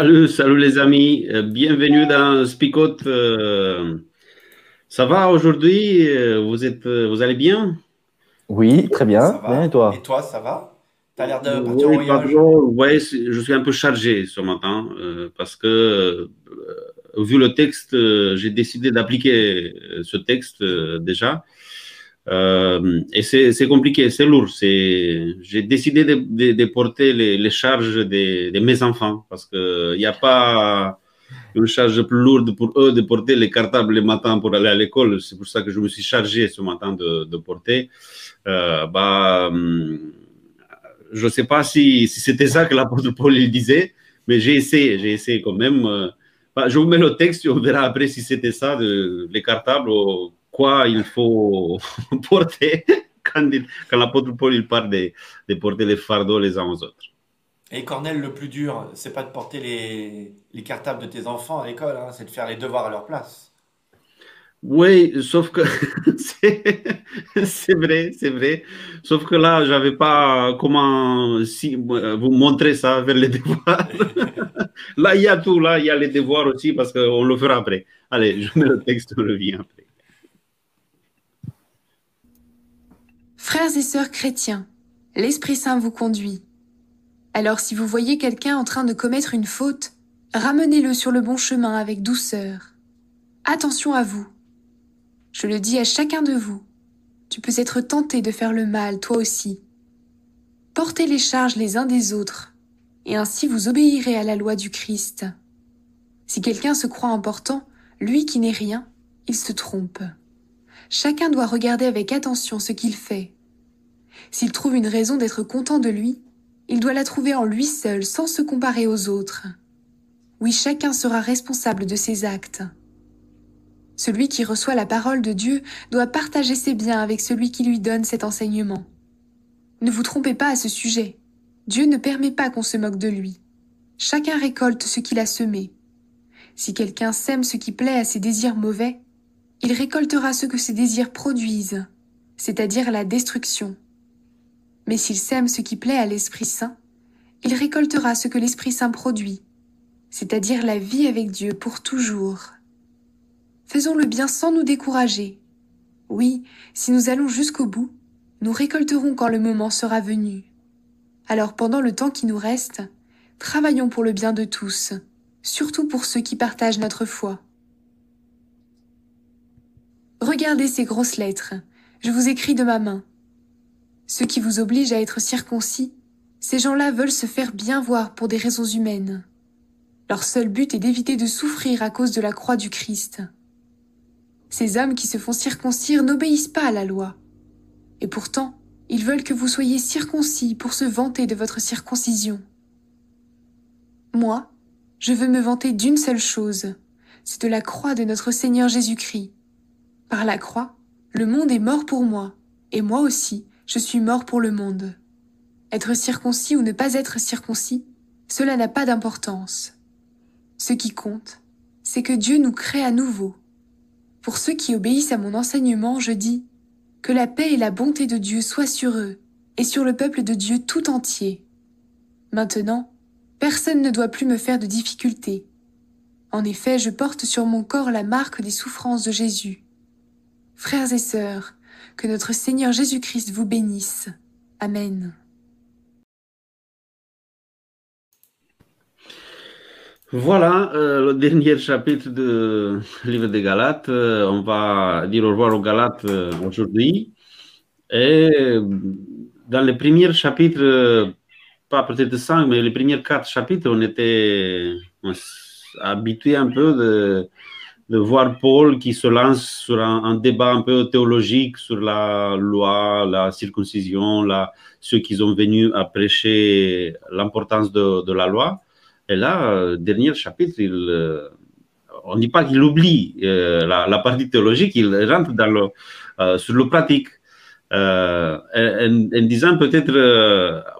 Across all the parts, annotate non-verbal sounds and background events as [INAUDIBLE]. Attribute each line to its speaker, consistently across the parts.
Speaker 1: Salut, salut les amis, euh, bienvenue dans Spicot. Euh, ça va aujourd'hui? Euh, Vous êtes, vous allez bien?
Speaker 2: Oui, très bien.
Speaker 3: bien.
Speaker 2: et toi?
Speaker 3: Et toi, ça va? Tu as l'air de partir
Speaker 1: oui,
Speaker 3: en voyage?
Speaker 1: je suis un peu chargé ce matin parce que vu le texte, j'ai décidé d'appliquer ce texte déjà. Euh, et c'est compliqué, c'est lourd. J'ai décidé de, porter les, charges de, mes enfants parce qu'il n'y a pas une charge plus lourde pour eux de porter les cartables le matin pour aller à l'école. C'est pour ça que je me suis chargé ce matin de, porter. Euh, bah, hum, je ne sais pas si, c'était ça que l'apôtre Paul disait, mais j'ai essayé, j'ai essayé quand même. Euh, bah, je vous mets le texte on verra après si c'était ça, les cartables. Quoi il faut [LAUGHS] porter quand, il, quand l'apôtre Paul il parle de, de, porter les fardeaux les uns aux autres.
Speaker 3: Et Cornel, le plus dur, c'est pas de porter les, les cartables de tes enfants à l'école, hein, c'est de faire les devoirs à leur place.
Speaker 1: Oui, sauf que [LAUGHS] c'est vrai, c'est vrai. Sauf que là, j'avais pas comment si, vous montrer ça vers les devoirs. [LAUGHS] là, il y a tout, là, il y a les devoirs aussi parce qu'on le fera après. Allez, je mets le texte, on revient après.
Speaker 4: Frères et sœurs chrétiens, l'Esprit Saint vous conduit. Alors si vous voyez quelqu'un en train de commettre une faute, ramenez-le sur le bon chemin avec douceur. Attention à vous. Je le dis à chacun de vous. Tu peux être tenté de faire le mal, toi aussi. Portez les charges les uns des autres, et ainsi vous obéirez à la loi du Christ. Si quelqu'un se croit important, lui qui n'est rien, il se trompe. Chacun doit regarder avec attention ce qu'il fait. S'il trouve une raison d'être content de lui, il doit la trouver en lui seul sans se comparer aux autres. Oui, chacun sera responsable de ses actes. Celui qui reçoit la parole de Dieu doit partager ses biens avec celui qui lui donne cet enseignement. Ne vous trompez pas à ce sujet. Dieu ne permet pas qu'on se moque de lui. Chacun récolte ce qu'il a semé. Si quelqu'un sème ce qui plaît à ses désirs mauvais, il récoltera ce que ses désirs produisent, c'est-à-dire la destruction. Mais s'il sème ce qui plaît à l'Esprit Saint, il récoltera ce que l'Esprit Saint produit, c'est-à-dire la vie avec Dieu pour toujours. Faisons le bien sans nous décourager. Oui, si nous allons jusqu'au bout, nous récolterons quand le moment sera venu. Alors pendant le temps qui nous reste, travaillons pour le bien de tous, surtout pour ceux qui partagent notre foi. Regardez ces grosses lettres, je vous écris de ma main. Ceux qui vous obligent à être circoncis, ces gens-là veulent se faire bien voir pour des raisons humaines. Leur seul but est d'éviter de souffrir à cause de la croix du Christ. Ces hommes qui se font circoncire n'obéissent pas à la loi. Et pourtant, ils veulent que vous soyez circoncis pour se vanter de votre circoncision. Moi, je veux me vanter d'une seule chose, c'est de la croix de notre Seigneur Jésus-Christ. Par la croix, le monde est mort pour moi, et moi aussi, je suis mort pour le monde. Être circoncis ou ne pas être circoncis, cela n'a pas d'importance. Ce qui compte, c'est que Dieu nous crée à nouveau. Pour ceux qui obéissent à mon enseignement, je dis que la paix et la bonté de Dieu soient sur eux et sur le peuple de Dieu tout entier. Maintenant, personne ne doit plus me faire de difficultés. En effet, je porte sur mon corps la marque des souffrances de Jésus. Frères et sœurs, que notre Seigneur Jésus-Christ vous bénisse. Amen.
Speaker 1: Voilà euh, le dernier chapitre du livre des Galates. Euh, on va dire au revoir aux Galates euh, aujourd'hui. Et dans les premiers chapitres, pas peut-être cinq, mais les premiers quatre chapitres, on était, habitué un peu de, de voir Paul qui se lance sur un, débat un peu théologique sur la loi, la circoncision, ceux qui ont venus à prêcher l'importance de, la loi. Et là, dernier chapitre, euh, on ne dit pas qu'il oublie euh, la, partie théologique, il rentre dans le, euh, sur le pratique. En, disant peut-être,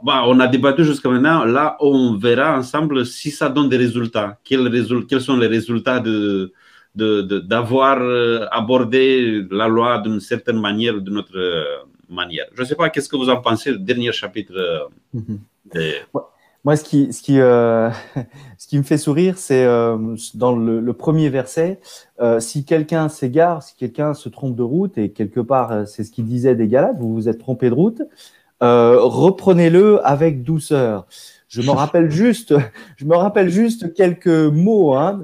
Speaker 1: bah, on a débattu jusqu'à maintenant, là on verra ensemble si ça donne des résultats. Quels sont les résultats de, d'avoir de, abordé la loi d'une certaine manière ou d'une autre manière. Je ne sais pas, qu'est-ce que vous en pensez, le dernier chapitre
Speaker 2: mhm. Moi, ce qui, ce qui, euh, [LAUGHS] ce qui me fait sourire, c'est euh, dans le, le, premier verset, euh, si quelqu'un s'égare, si quelqu'un se trompe de route, et quelque part, euh, c'est ce qu'il disait des Galates, vous vous êtes trompé de route, euh, reprenez-le avec douceur. Je me [LAUGHS] rappelle juste, je me rappelle juste quelques mots hein,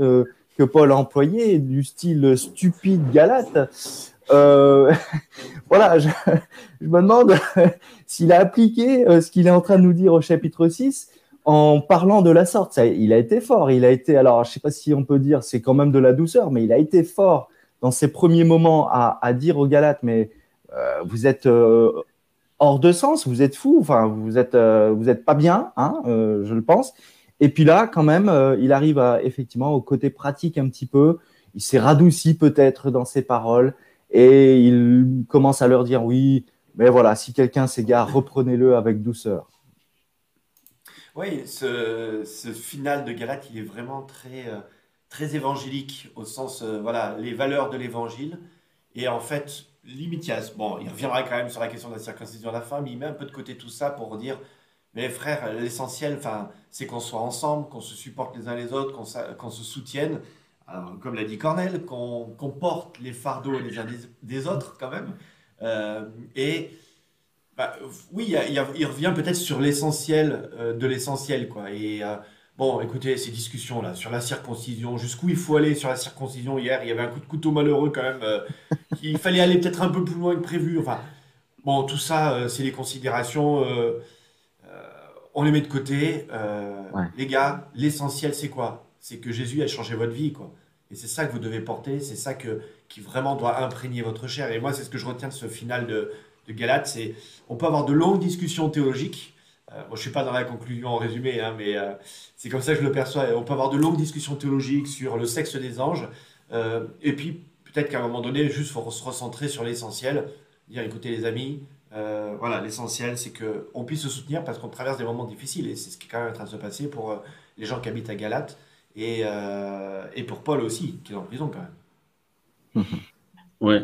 Speaker 2: que Paul a employés, du style stupide Galate. [LAUGHS] voilà, je, me demande [LAUGHS] s'il a appliqué ce qu'il est en train de nous dire au chapitre 6 en parlant de la sorte. Il a été fort. Il a été, alors je sais pas si on peut dire, c'est quand même de la douceur, mais il a été fort dans ses premiers moments à, dire aux Galates, mais euh, vous êtes euh, hors de sens, vous êtes fou, enfin vous êtes, euh, vous êtes pas bien, hein, euh, je le pense. Et puis là, quand même, il arrive effectivement au côté pratique un petit peu. Il s'est radouci peut-être dans ses paroles et il commence à leur dire oui, mais voilà, si quelqu'un s'égare, reprenez-le avec douceur.
Speaker 3: Oui, ce, final de Galate, il est vraiment très, euh, très évangélique, au sens, euh, voilà, les valeurs de l'évangile. Et en fait, limitias, bon, il reviendra quand même sur la question de la circoncision à la fin, mais il met un peu de côté tout ça pour dire, mais frère, l'essentiel, c'est qu'on soit ensemble, qu'on se supporte les uns les autres, qu'on se soutienne. Comme l'a dit Cornel, qu'on porte les fardeaux les uns des, autres quand même. Euh, et bah, oui, il, revient peut-être sur l'essentiel euh, de l'essentiel, quoi. Et euh, bon, écoutez, ces discussions-là sur la circoncision, jusqu'où il faut aller sur la circoncision hier, il y avait un coup de couteau malheureux quand même. Il fallait aller peut-être un peu plus loin que prévu. Enfin, bon, tout ça, c'est les considérations. On les met de côté. Les gars, l'essentiel, c'est quoi? C'est que Jésus a changé votre vie, quoi. Et c'est ça que vous devez porter, c'est ça que, qui vraiment doit imprégner votre chair. Et moi, c'est ce que je retiens de ce final de, de Galate, c'est on peut avoir de longues discussions théologiques. Euh, je ne suis pas dans la conclusion en résumé, hein, mais euh, c'est comme ça que je le perçois. On peut avoir de longues discussions théologiques sur le sexe des anges. Euh, et puis, peut-être qu'à un moment donné, juste faut se recentrer sur l'essentiel. Dire, écoutez les amis, voilà, l'essentiel, c'est qu'on puisse se soutenir parce qu'on traverse des moments difficiles. Et c'est ce qui est quand même en train de se passer pour les gens qui habitent à Galate. Et, et pour Paul aussi, qui est en prison quand même. [LAUGHS]
Speaker 1: Oui.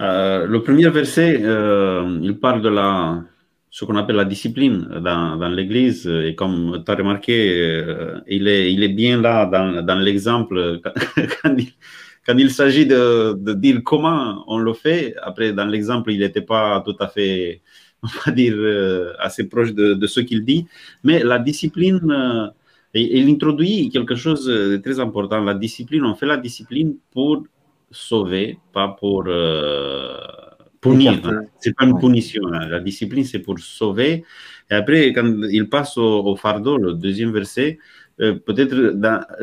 Speaker 1: Euh, le premier verset, euh, il parle de la, ce qu'on appelle la discipline dans, l'Église. Et comme tu as remarqué, euh, il, est, bien là dans, l'exemple [LAUGHS] quand, quand il s'agit de, de, dire comment on le fait. Après, dans l'exemple, il n'était pas tout à fait, [LAUGHS] on va dire, assez proche de, de ce qu'il dit. Mais la discipline, il introduit quelque chose de très important. La discipline, on fait la discipline pour sauver, pas pour euh, punir. C'est pas une punition. Hein. La discipline, c'est pour sauver. Et après, quand il passe au, fardeau, le deuxième verset, euh, peut-être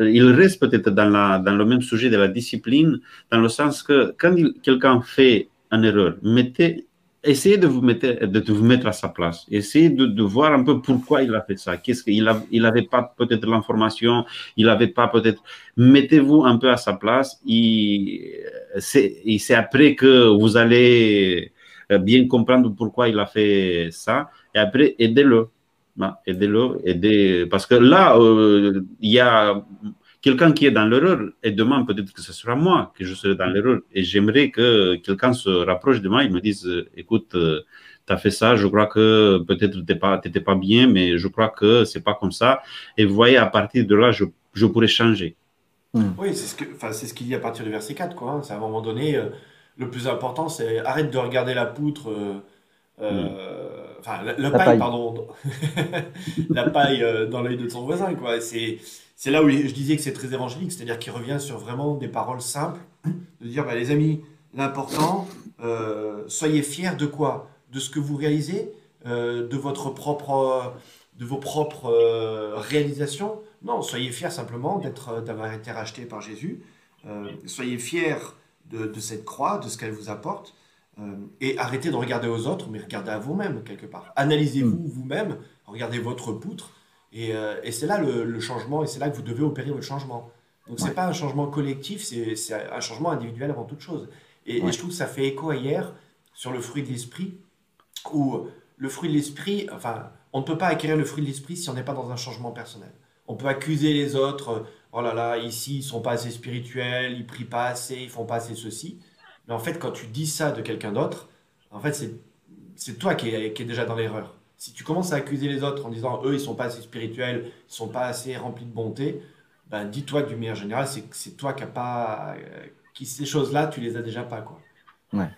Speaker 1: il reste peut-être dans, dans le même sujet de la discipline, dans le sens que quand quelqu'un fait une erreur, mettez essayez de vous mettre, de vous mettre à sa place. Essayez de, voir un peu pourquoi il a fait ça. Qu'est-ce qu'il a, il pas peut-être l'information, il avait pas peut-être. Mettez-vous un peu à sa place. C'est, c'est après que vous allez euh, bien comprendre pourquoi il a fait ça. Et après, aidez-le. Aidez-le, aidez. Parce que là, euh, il y a quelqu'un qui est dans l'erreur, et demain peut-être que ce sera moi que je serai dans l'erreur, et j'aimerais que quelqu'un se rapproche de moi et me dise, écoute, euh, tu as fait ça, je crois que peut-être tu n'étais pas, pas bien, mais je crois que c'est pas comme ça. Et vous voyez, à partir de là, je, je pourrais changer.
Speaker 3: Hmm. Oui, c'est ce que, c'est ce qu'il dit à partir du verset 4, quoi. Hein. C'est à un moment donné, euh, le plus important, c'est arrête de regarder la poutre. Euh, hmm. Enfin, la, paille, pardon. [LAUGHS] la paille dans l'œil de son voisin, quoi. C'est c'est là où je disais que c'est très évangélique, c'est-à-dire qu'il revient sur vraiment des paroles simples, de dire, bah, les amis, l'important, euh, soyez fiers de quoi? De ce que vous réalisez, euh, de, votre propre, de vos propres euh, réalisations, Non, soyez fiers simplement d'être, d'avoir été racheté par Jésus. soyez fiers de, cette croix, de ce qu'elle vous apporte. Et arrêtez de regarder aux autres, mais regardez à vous-même quelque part. Analysez-vous mm. vous-même, regardez votre poutre. Et, c'est là le, changement, et c'est là que vous devez opérer votre changement. Donc, ce n'est pas un changement collectif, c'est un changement individuel avant toute chose. Et, et, je trouve que ça fait écho hier sur le fruit de l'esprit, où le fruit de l'esprit, enfin, on ne peut pas acquérir le fruit de l'esprit si on n'est pas dans un changement personnel. On peut accuser les autres, euh, oh là là, ici, ils sont pas assez spirituels, ils prient pas assez, ils font pas assez ceci. Mais en fait, quand tu dis ça de quelqu'un d'autre, en fait, c'est toi qui es, déjà dans l'erreur. Si tu commences à accuser les autres en disant eux, ils sont pas assez spirituels, ils sont pas assez remplis de bonté, ben, dis-toi du meilleur général, c'est c'est toi qui a pas. Euh, qui, ces choses-là, tu les as déjà pas. Quoi.
Speaker 2: Ouais.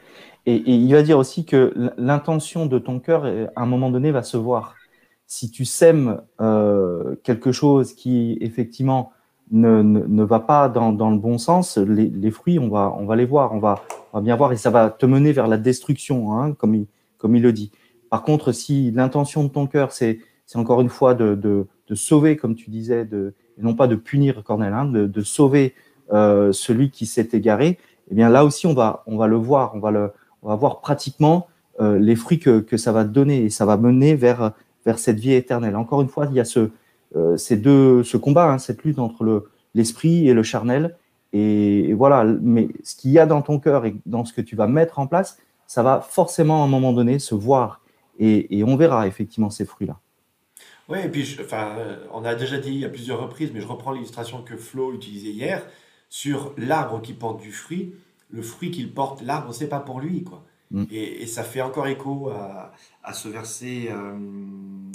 Speaker 2: Et, il va dire aussi que l'intention de ton cœur, euh, à un moment donné, va se voir. Si tu sèmes euh, quelque chose qui, effectivement, ne, ne, va pas dans, dans, le bon sens, les, les, fruits, on va, on va les voir, on va, on va bien voir, et ça va te mener vers la destruction, hein, comme, il, comme il le dit. Par contre, si l'intention de ton cœur, c'est encore une fois de, de, de, sauver, comme tu disais, de, et non pas de punir Cornel, hein, de, de, sauver euh, celui qui s'est égaré, eh bien là aussi, on va, on va le voir, on va le, on va voir pratiquement euh, les fruits que, que, ça va donner et ça va mener vers, vers cette vie éternelle. Encore une fois, il y a ce, ces deux, ce combat, hein, cette lutte entre le, l'esprit et le charnel. Et, voilà, mais ce qu'il y a dans ton cœur et dans ce que tu vas mettre en place, ça va forcément à un moment donné se voir et, et on verra effectivement ces fruits-là.
Speaker 3: Oui, et puis enfin, euh, on a déjà dit à plusieurs reprises, mais je reprends l'illustration que Flo utilisait hier sur l'arbre qui porte du fruit le fruit qu'il porte, l'arbre, c'est pas pour lui, quoi. Mm. Et, ça fait encore écho à, ce verset, euh, euh,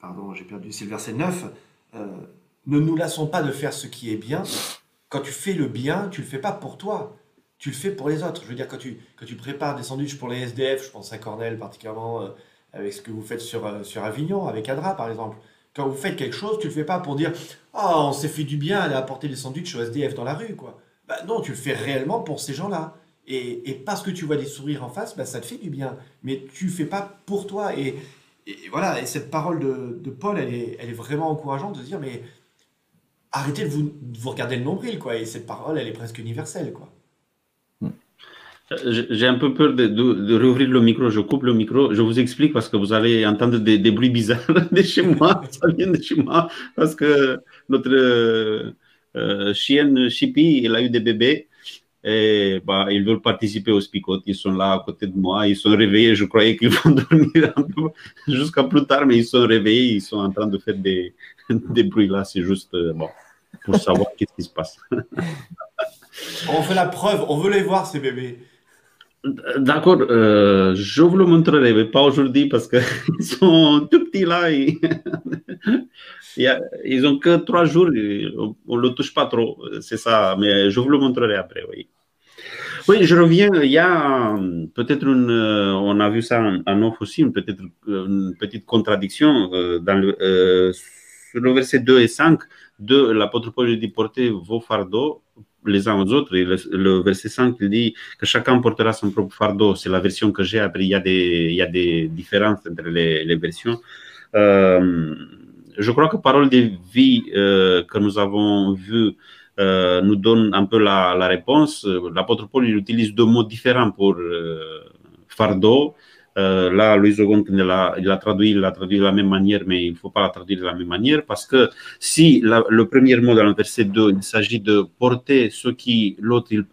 Speaker 3: pardon, j'ai perdu, c'est le verset 9. Euh, ne nous lassons pas de faire ce qui est bien. Quand tu fais le bien, tu le fais pas pour toi, tu le fais pour les autres. Je veux dire, quand tu, quand tu prépares des sandwichs pour les SDF, je pense à Cornel particulièrement, avec ce que vous faites sur, sur Avignon, avec Adra par exemple. Quand vous faites quelque chose, tu le fais pas pour dire Oh, on s'est fait du bien, aller apporter des sandwichs aux SDF dans la rue, quoi. Bah, non, tu le fais réellement pour ces gens-là. Et, parce que tu vois des sourires en face, bah, ça te fait du bien. Mais tu le fais pas pour toi. Et, voilà, et cette parole de, Paul, elle est, elle est, vraiment encourageante de dire, mais arrêtez de vous, vous, regarder le nombril, quoi. Et cette parole, elle est presque universelle, quoi.
Speaker 1: Euh, j'ai un peu peur de, de, rouvrir le micro. Je coupe le micro. Je vous explique parce que vous allez entendre des, des bruits bizarres [LAUGHS] de chez moi. [LAUGHS] Ça vient de chez moi parce que notre euh, chienne Chippy, il a eu des bébés. Et bah, ils veulent participer au spicot. Ils sont là à côté de moi. Ils sont réveillés. Je croyais qu'ils vont dormir jusqu'à plus tard, mais ils sont réveillés. Ils sont en train de faire des, des bruits là. C'est juste euh, bon, pour savoir qu'est-ce qui se passe.
Speaker 3: on fait la preuve. On veut les voir, ces bébés.
Speaker 1: D'accord, euh, je vous le montrerai, mais pas aujourd'hui parce qu'ils [LAUGHS] sont tout petits là. Et [LAUGHS] ils ont que trois jours, on ne le touche pas trop, c'est ça, mais je vous le montrerai après, oui. Oui, je reviens, il y a peut-être une, euh, on a vu ça en off aussi, peut-être une petite contradiction euh, dans le, sur le verset 2 et 5 de l'apôtre Paul dit portez vos fardeaux les uns aux autres. Et le, verset 5, il dit que chacun portera son propre fardeau. C'est la version que j'ai. Après, il y a des, il y a des différences entre les, les versions. Euh, je crois que Parole de vie euh, que nous avons vu euh, nous donne un peu la, la réponse. L'apôtre Paul il utilise deux mots différents pour fardeau euh, là, Louis II, il l'a, traduit, il l'a traduit de la même manière, mais il ne faut pas la traduire de la même manière parce que si le premier mot dans le verset 2, il s'agit de porter ce qui l'autre il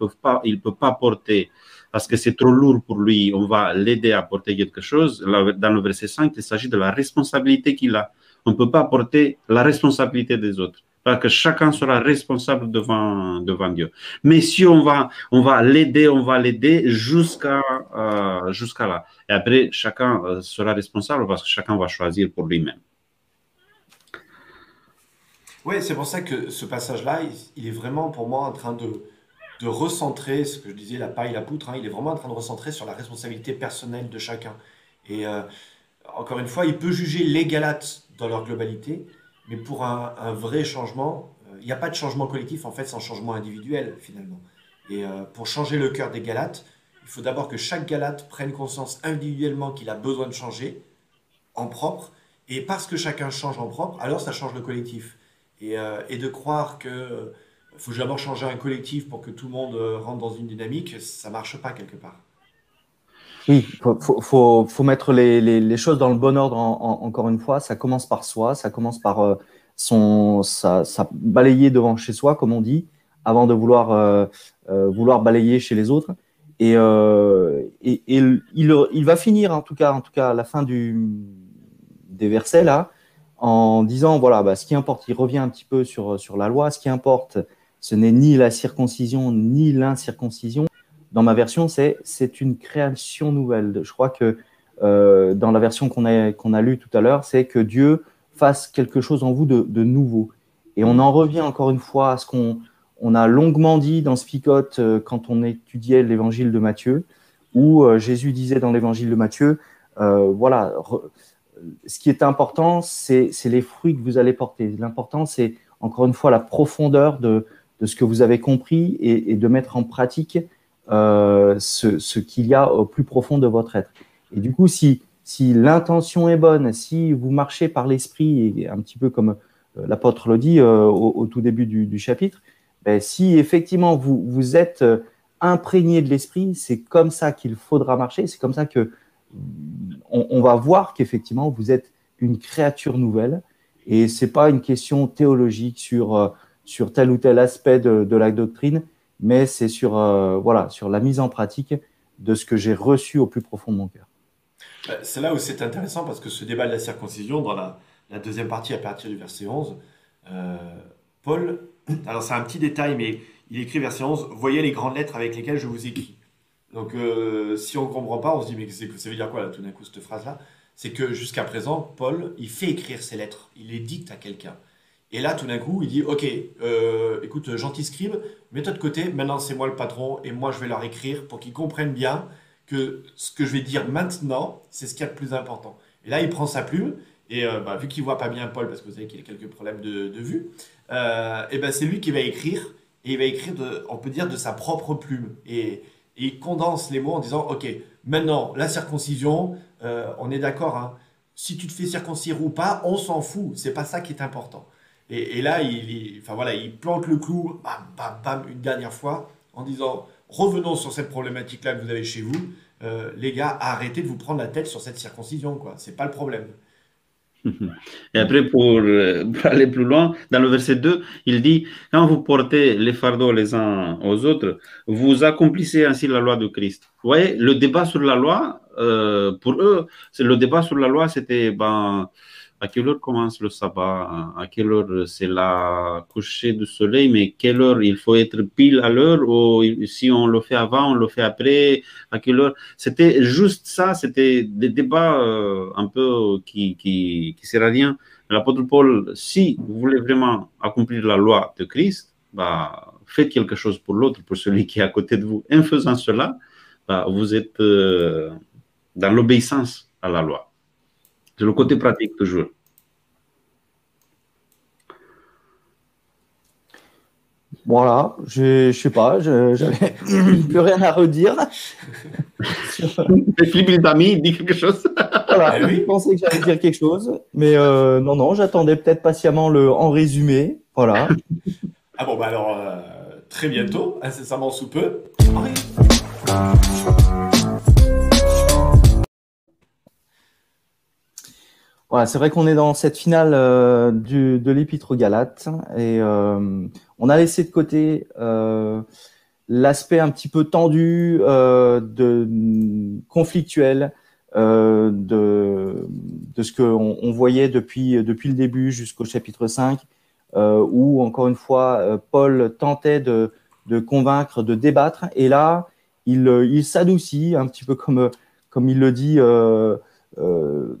Speaker 1: il peut pas porter parce que c'est trop lourd pour lui, on va l'aider à porter quelque chose. dans le verset 5, il s'agit de la responsabilité qu'il a. On ne peut pas porter la responsabilité des autres que chacun sera responsable devant, devant Dieu. Mais si on va, on va l'aider, on va l'aider jusqu'à euh, jusqu'à là. Et après, chacun euh, sera responsable parce que chacun va choisir pour lui-même.
Speaker 3: Oui, c'est pour ça que ce passage-là, il, est vraiment pour moi en train de, de recentrer, ce que je disais, la paille, la poutre, hein, il est vraiment en train de recentrer sur la responsabilité personnelle de chacun. Et euh, encore une fois, il peut juger les Galates dans leur globalité, mais pour un, vrai changement, euh, il n'y a pas de changement collectif en fait sans changement individuel finalement. Et euh, pour changer le cœur des Galates, il faut d'abord que chaque Galate prenne conscience individuellement qu'il a besoin de changer en propre Et parce que chacun change en propre, alors ça change le collectif. Et, et de croire que faut d'abord changer un collectif pour que tout le monde rentre dans une dynamique, ça marche pas quelque part.
Speaker 2: Oui, faut, faut, mettre les, choses dans le bon ordre. encore une fois, ça commence par soi, ça commence par euh, son, balayer devant chez soi, comme on dit, avant de vouloir, euh, euh balayer chez les autres. Et, euh, il, il, va finir, en tout cas, à la fin des versets là, en disant voilà, bah, ce qui importe, il revient un petit peu sur la loi. Ce qui importe, ce n'est ni la circoncision ni l'incirconcision dans ma version, c'est c'est une création nouvelle. Je crois que euh, dans la version qu'on a, qu'on a lue tout à l'heure, c'est que Dieu fasse quelque chose en vous de, nouveau. Et on en revient encore une fois à ce qu'on on a longuement dit dans Spicote euh, quand on étudiait l'évangile de Matthieu, où euh, Jésus disait dans l'évangile de Matthieu, euh, voilà, ce qui est important, c'est les fruits que vous allez porter. L'important, c'est encore une fois la profondeur de, de ce que vous avez compris et, de mettre en pratique ce, ce qu'il y a au plus profond de votre être. Et du coup, si, si l'intention est bonne, si vous marchez par l'esprit, un petit peu comme euh, l'apôtre le dit euh, au, tout début du, chapitre, ben, si effectivement vous, vous êtes imprégné de l'esprit, c'est comme ça qu'il faudra marcher, c'est comme ça que on, on va voir qu'effectivement vous êtes une créature nouvelle et c'est pas une question théologique sur, sur tel ou tel aspect de la doctrine, mais c'est sur, euh, voilà, sur la mise en pratique de ce que j'ai reçu au plus profond de mon cœur.
Speaker 3: Euh, c'est là où c'est intéressant parce que ce débat de la circoncision, dans la, la deuxième partie à partir du verset 11, euh, Paul, [COUGHS] alors c'est un petit détail, mais il écrit verset 11, Voyez les grandes lettres avec lesquelles je vous écris. Donc euh, si on ne comprend pas, on se dit, mais ça veut dire quoi là, tout d'un coup cette phrase-là? C'est que jusqu'à présent, Paul, il fait écrire ses lettres, il les dicte à quelqu'un. Et là, tout d'un coup, il dit Ok, euh, écoute, gentil scribe, mets-toi de côté, maintenant c'est moi le patron, et moi je vais leur écrire pour qu'ils comprennent bien que ce que je vais dire maintenant, c'est ce qu'il y a de plus important. Et là, il prend sa plume, et euh, bah, vu qu'il voit pas bien Paul, parce que vous savez qu'il a quelques problèmes de, vue, euh, et ben c'est lui qui va écrire, et il va écrire, on peut dire, de sa propre plume. Et, il condense les mots en disant Ok, maintenant, la circoncision, euh, on est d'accord, hein, si tu te fais circoncire ou pas, on s'en fout, c'est pas ça qui est important. Et, là, il, enfin, voilà, il plante le clou, bam, bam, bam, une dernière fois, en disant revenons sur cette problématique-là que vous avez chez vous. Euh, les gars, arrêtez de vous prendre la tête sur cette circoncision, quoi. C'est pas le problème. [LAUGHS]
Speaker 1: Et après, pour, pour, aller plus loin, dans le verset 2, il dit Quand vous portez les fardeaux les uns aux autres, vous accomplissez ainsi la loi de Christ. Vous voyez, le débat sur la loi, euh, pour eux, le débat sur la loi, c'était ben, à quelle heure commence le sabbat, à quelle heure c'est la coucher du soleil, mais quelle heure il faut être pile à l'heure, ou si on le fait avant, on le fait après, à quelle heure? C'était juste ça, c'était des débats euh, un peu qui, qui, qui sert à rien. L'apôtre Paul, si vous voulez vraiment accomplir la loi de Christ, bah, faites quelque chose pour l'autre, pour celui qui est à côté de vous. En faisant cela, bah, vous êtes euh, dans l'obéissance à la loi. C'est le côté pratique toujours.
Speaker 2: Voilà, je ne sais pas, j'avais [CLEARS THROAT] plus rien à redire.
Speaker 1: Philippe amis dit quelque chose.
Speaker 2: voilà, oui. Je pensais que j'allais dire quelque chose, mais euh, non, non, j'attendais peut-être patiemment le en résumé. Voilà.
Speaker 3: ah bon, bah alors, euh, très bientôt, incessamment sous peu.
Speaker 2: Voilà, c'est vrai qu'on est dans cette finale euh, du, de l'épître aux Galates et euh, on a laissé de côté euh, l'aspect un petit peu tendu, euh, de conflictuel euh, de, de ce qu'on on voyait depuis, depuis le début jusqu'au chapitre 5, où encore une fois Paul tentait de, de convaincre, de débattre, et là il, il s'adoucit un petit peu comme, comme il le dit. Euh,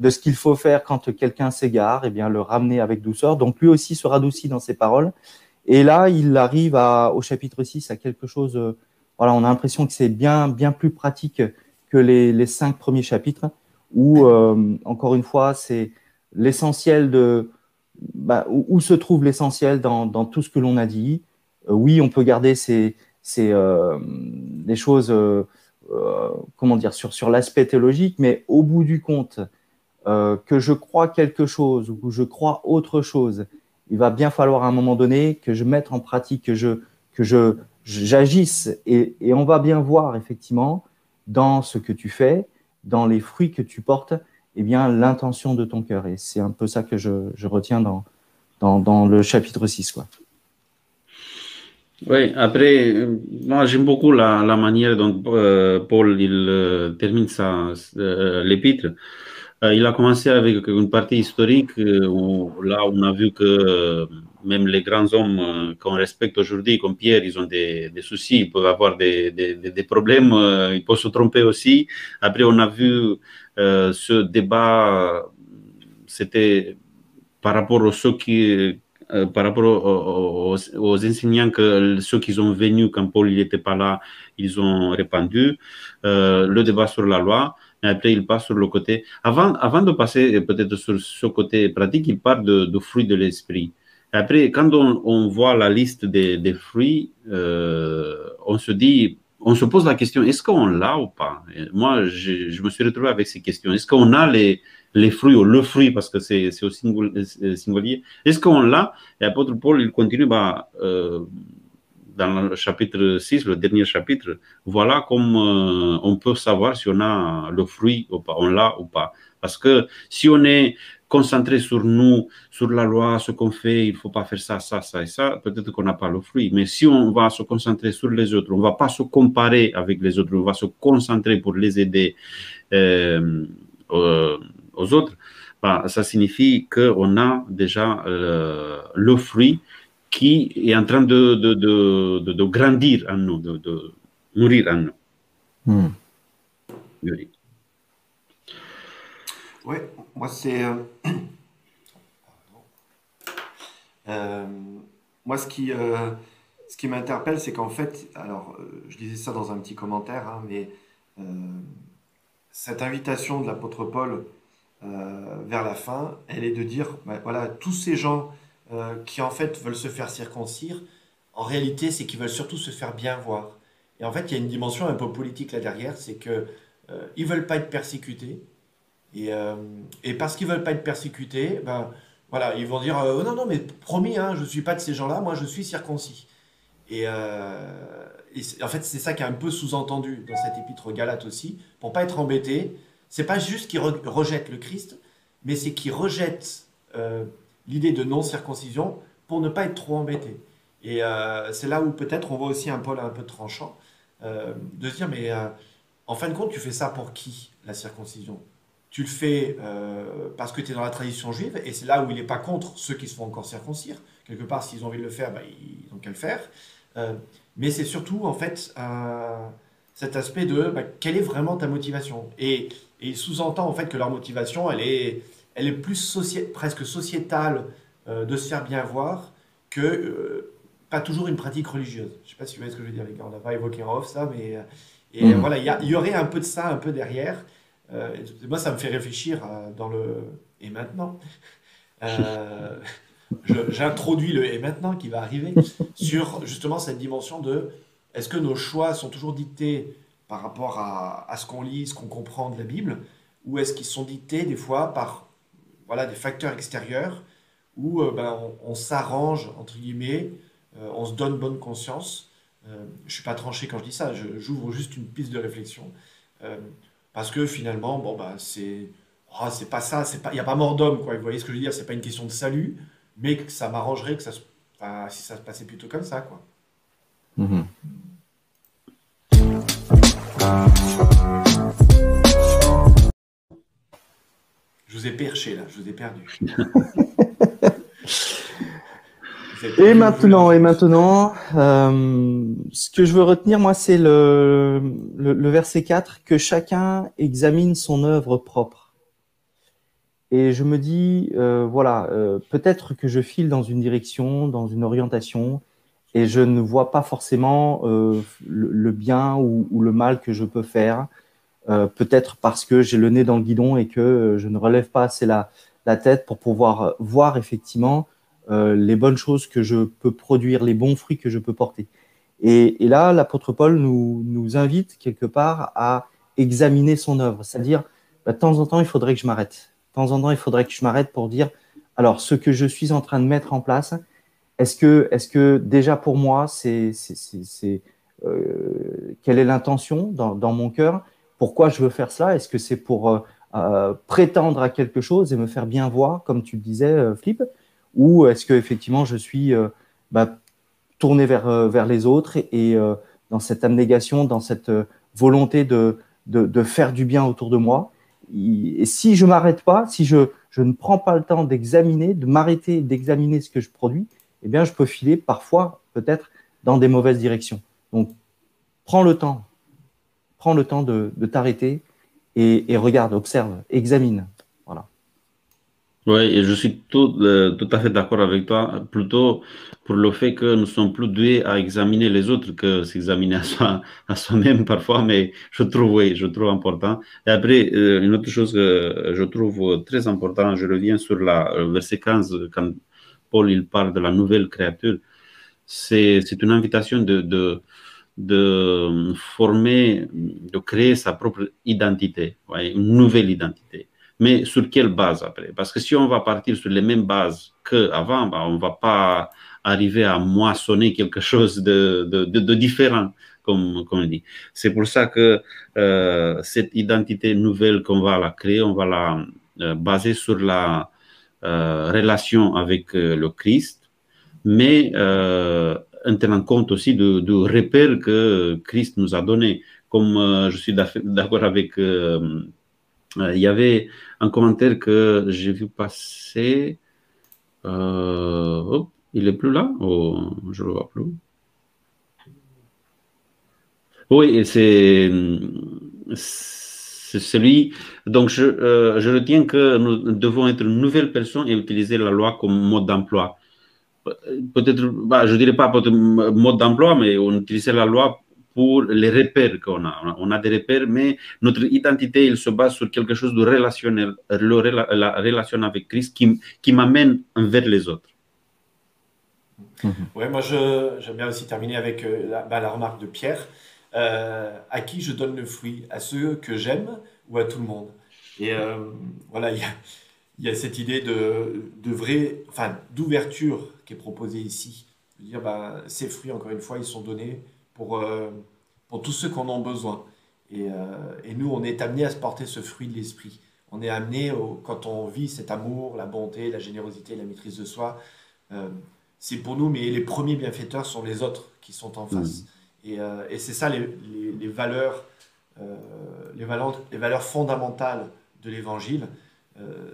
Speaker 2: de ce qu'il faut faire quand quelqu'un s'égare, et eh bien le ramener avec douceur. Donc lui aussi se radoucit dans ses paroles. Et là, il arrive au chapitre 6 à quelque chose. Euh, voilà, on a l'impression que c'est bien, bien plus pratique que les, les cinq premiers chapitres, où euh, encore une fois, c'est l'essentiel de bah, où, se trouve l'essentiel dans, dans, tout ce que l'on a dit. Euh, oui, on peut garder ces, ces des choses, comment dire, sur, sur l'aspect théologique, mais au bout du compte, euh, que je crois quelque chose ou que je crois autre chose, il va bien falloir à un moment donné que je mette en pratique, que je que je j'agisse et, on va bien voir effectivement dans ce que tu fais, dans les fruits que tu portes, eh bien l'intention de ton cœur. Et c'est un peu ça que je, retiens dans, dans, le chapitre 6. Quoi.
Speaker 1: Oui, après, moi j'aime beaucoup la, manière dont euh, Paul euh, termine sa, l'épître. Euh, il a commencé avec une partie historique euh, où là on a vu que euh, même les grands hommes qu'on respecte aujourd'hui, comme Pierre, ils ont des, soucis, ils peuvent avoir des, problèmes, ils peuvent se tromper aussi. Après, on a vu ce débat, c'était par rapport aux ceux qui par rapport aux, enseignants que ceux qui sont venus quand Paul n'était pas là, ils ont répandu, le débat sur la loi. Et après, il passe sur le côté. Avant, avant de passer peut-être sur ce côté pratique, il parle de, de fruits de l'esprit. Après, quand on, on, voit la liste des, des fruits, euh, on se dit, on se pose la question, est-ce qu'on l'a ou pas? Moi, je, je, me suis retrouvé avec ces questions. Est-ce qu'on a les, les fruits ou le fruit, parce que c'est au singulier, est-ce qu'on l'a? Et l'apôtre Paul, il continue, bah, euh, dans le chapitre 6, le dernier chapitre, voilà comme euh, on peut savoir si on a le fruit ou pas, on l'a ou pas. Parce que si on est concentré sur nous, sur la loi, ce qu'on fait, il faut pas faire ça, ça, ça et ça, peut-être qu'on n'a pas le fruit. Mais si on va se concentrer sur les autres, on va pas se comparer avec les autres, on va se concentrer pour les aider euh, euh, aux autres, bah, ça signifie qu'on a déjà le fruit qui est en train de, de, de, de grandir en nous, de, nourrir en nous.
Speaker 3: Hmm. Oui, moi c'est. Euh... [COUGHS] Euh, moi ce qui, euh, ce qui m'interpelle, c'est qu'en fait, alors je disais ça dans un petit commentaire, hein, mais cette invitation de l'apôtre Paul vers la fin, elle est de dire bah, voilà, tous ces gens euh, qui en fait veulent se faire circoncire, en réalité, c'est qu'ils veulent surtout se faire bien voir. Et en fait, il y a une dimension un peu politique là derrière, c'est que euh, veulent pas être persécutés. Et, euh, et parce qu'ils veulent pas être persécutés, ben voilà, ils vont dire euh, non non mais promis, hein, je suis pas de ces gens-là, moi je suis circoncis. Et, en fait, c'est ça qui est un peu sous-entendu dans cette épître aux Galates aussi, pour pas être embêté. C'est pas juste qu'ils rejettent le Christ, mais c'est qu'ils rejettent l'idée de non-circoncision pour ne pas être trop embêté. Et euh, c'est là où peut-être on voit aussi un pôle un peu tranchant, euh, de se dire, mais euh, en fin de compte, tu fais ça pour qui, la circoncision? Tu le fais parce que tu es dans la tradition juive, et c'est là où il n'est pas contre ceux qui se font encore circoncire. Quelque part, s'ils ont envie de le faire, bah, ils n'ont qu'à le faire. mais c'est surtout, en fait, cet aspect de bah, quelle est vraiment ta motivation? Et, et sous-entend, en fait, que leur motivation, elle est elle est plus presque sociétale euh, de se faire bien voir que euh, pas toujours une pratique religieuse. Je ne sais pas si vous voyez ce que je veux dire, les gars. On n'a pas évoqué en off ça, mais euh, et, mmh. voilà, il y, y, aurait un peu de ça, un peu derrière. moi, ça me fait réfléchir dans le et maintenant. [LAUGHS] J'introduis le et maintenant qui va arriver sur justement cette dimension de est-ce que nos choix sont toujours dictés par rapport à, à ce qu'on lit, ce qu'on comprend de la Bible, ou est-ce qu'ils sont dictés des fois par voilà, des facteurs extérieurs où euh, ben, on, s'arrange, entre guillemets, euh, on se donne bonne conscience. Euh, je ne suis pas tranché quand je dis ça, j'ouvre juste une piste de réflexion. parce que finalement, bon, bah, c'est oh, pas ça, il n'y a pas mort d'homme. Vous voyez ce que je veux dire C'est pas une question de salut, mais que ça m'arrangerait que ça si ça se passait plutôt comme ça, quoi. Mmh. Je vous ai perché là, je vous ai perdu. [LAUGHS]
Speaker 2: et maintenant, et maintenant, euh, ce que je veux retenir, moi, c'est le, le, verset 4, que chacun examine son œuvre propre. Et je me dis, euh, voilà, euh, peut-être que je file dans une direction, dans une orientation, et je ne vois pas forcément le, le, bien ou, ou, le mal que je peux faire. Euh, peut-être parce que j'ai le nez dans le guidon et que euh, je ne relève pas assez la, la tête pour pouvoir euh, voir effectivement les bonnes choses que je peux produire, les bons fruits que je peux porter. Et, là, l'apôtre Paul nous, nous, invite quelque part à examiner son œuvre, c'est-à-dire bah, de temps en temps, il faudrait que je m'arrête. temps en temps, il faudrait que je m'arrête pour dire, alors, ce que je suis en train de mettre en place, est-ce que, est que déjà pour moi, c'est, quelle est l'intention dans, mon cœur? Pourquoi je veux faire cela Est-ce que c'est pour euh, euh, prétendre à quelque chose et me faire bien voir, comme tu le disais, Flip Ou est-ce que effectivement je suis bah, tourné vers, vers les autres et, dans cette abnégation, dans cette volonté de, de, de, faire du bien autour de moi? Et si je m'arrête pas, si je, je, ne prends pas le temps d'examiner, de m'arrêter, d'examiner ce que je produis, eh bien, je peux filer parfois, peut-être, dans des mauvaises directions. Donc, prends le temps, prends le temps de, t'arrêter et, regarde, observe, examine. Voilà.
Speaker 1: Oui, je suis tout, euh, tout à fait d'accord avec toi, plutôt pour le fait que nous sommes plus doués à examiner les autres que s'examiner à, soi, à soi-même parfois, mais je trouve, oui, je trouve important. Et après, euh, une autre chose que je trouve très important, je reviens sur la euh, verset 15, quand Paul il parle de la nouvelle créature, c'est, c'est une invitation de, de former, de créer sa propre identité, une nouvelle identité. Mais sur quelle base après? Parce que si on va partir sur les mêmes bases qu'avant, bah, on ne va pas arriver à moissonner quelque chose de, de, différent, comme, comme on dit. C'est pour ça que euh, cette identité nouvelle qu'on va la créer, on va la euh, baser sur la euh, relation avec euh, le Christ, mais euh, en tenant compte aussi de, de repères que Christ nous a donnés. Comme euh, je suis d'accord avec il y avait un commentaire que j'ai vu passer. Euh, oh, il est plus là? Oh, Je le vois plus. Oui, c'est celui. Donc, je, euh, je, retiens que nous devons être une nouvelle personne et utiliser la loi comme mode d'emploi. Peut-être, bah, je ne dirais pas mode d'emploi, mais on utilisait la loi pour les repères qu'on a. On a des repères, mais notre identité, il se base sur quelque chose de relationnel, la relation avec Christ qui, qui m'amène envers les autres.
Speaker 3: Mhm. Oui, moi j'aime bien aussi terminer avec euh, la, bah, la remarque de Pierre. Euh, à qui je donne le fruit? À ceux que j'aime ou à tout le monde? Et euh, voilà, il y a, y a, cette idée de, de vrai, enfin, d'ouverture qui est proposée ici. Dire, bah, ces fruits, encore une fois, ils sont donnés pour, euh, pour tous ceux qui en ont besoin. Et, euh, et, nous, on est amené à se porter ce fruit de l'esprit. On est amené, quand on vit cet amour, la bonté, la générosité, la maîtrise de soi, euh, c'est pour nous, mais les premiers bienfaiteurs sont les autres qui sont en face. Mmh. Et, et c'est ça les, les, les valeurs, les, valeurs, les valeurs fondamentales de l'évangile,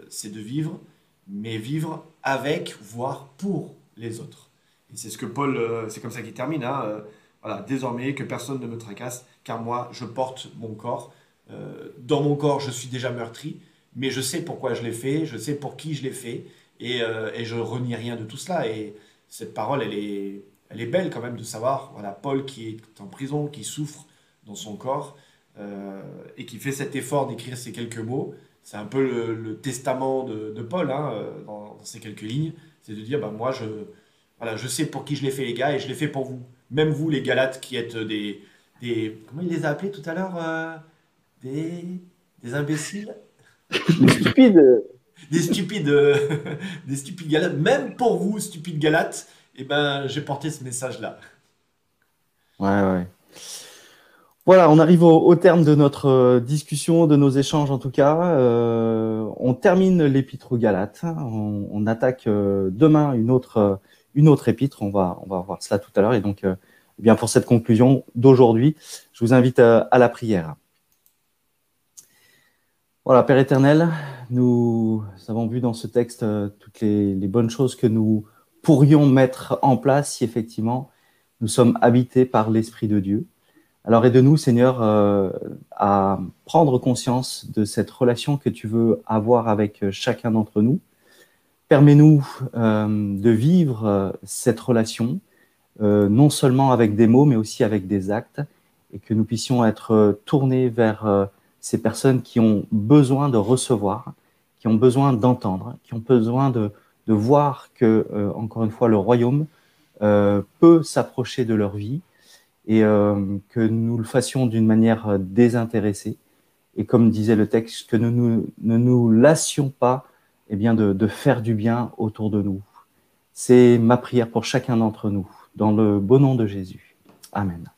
Speaker 3: c'est de vivre, mais vivre avec, voire pour les autres. Et c'est ce que Paul, c'est comme ça qu'il termine. Hein, voilà, désormais, que personne ne me tracasse, car moi, je porte mon corps. Euh, dans mon corps, je suis déjà meurtri, mais je sais pourquoi je l'ai fait, je sais pour qui je l'ai fait, et, euh, et je renie rien de tout cela. Et cette parole, elle est, elle est belle quand même de savoir, voilà, Paul qui est en prison, qui souffre dans son corps, euh, et qui fait cet effort d'écrire ces quelques mots. C'est un peu le, testament de, de Paul hein, dans, dans, ces quelques lignes. C'est de dire, bah, moi, je, voilà, je sais pour qui je l'ai fait, les gars, et je l'ai fait pour vous. Même vous, les Galates, qui êtes des. des comment il les a appelés tout à l'heure euh, des, des imbéciles?
Speaker 2: Des stupides [LAUGHS]
Speaker 3: Des stupides, [LAUGHS] des stupides Galates. Même pour vous, stupides Galates, eh ben, j'ai porté ce message-là.
Speaker 2: Ouais, ouais. Voilà, on arrive au, terme de notre euh, discussion, de nos échanges en tout cas. Euh, on termine l'épître aux Galates. On, attaque euh, demain une autre une autre épître. On va, on va voir cela tout à l'heure. Et donc, eh bien pour cette conclusion d'aujourd'hui, je vous invite à, la prière. Voilà, Père éternel, nous avons vu dans ce texte toutes les, les, bonnes choses que nous pourrions mettre en place si effectivement nous sommes habités par l'Esprit de Dieu. Alors aide-nous, Seigneur, euh, à prendre conscience de cette relation que tu veux avoir avec chacun d'entre nous, Permets-nous euh, de vivre euh, cette relation, euh, non seulement avec des mots, mais aussi avec des actes, et que nous puissions être tournés vers euh, ces personnes qui ont besoin de recevoir, qui ont besoin d'entendre, qui ont besoin de, de voir que, euh, encore une fois, le royaume euh, peut s'approcher de leur vie, et que nous le fassions d'une manière désintéressée, et comme disait le texte, que nous, nous ne nous lassions pas eh bien, de, de faire du bien autour de nous. C'est ma prière pour chacun d'entre nous, dans le beau nom de Jésus. Amen.